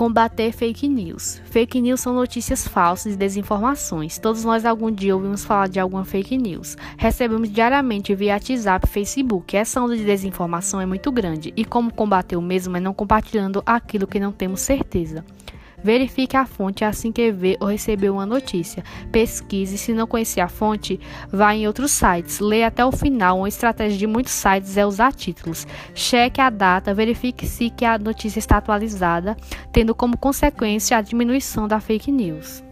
Combater fake news. Fake news são notícias falsas e desinformações. Todos nós algum dia ouvimos falar de alguma fake news. Recebemos diariamente via WhatsApp e Facebook. Essa onda de desinformação é muito grande e como combater o mesmo é não compartilhando aquilo que não temos certeza. Verifique a fonte assim que ver ou receber uma notícia. Pesquise, se não conhecer a fonte, vá em outros sites. Leia até o final. Uma estratégia de muitos sites é usar títulos. Cheque a data, verifique se que a notícia está atualizada, tendo como consequência a diminuição da fake news.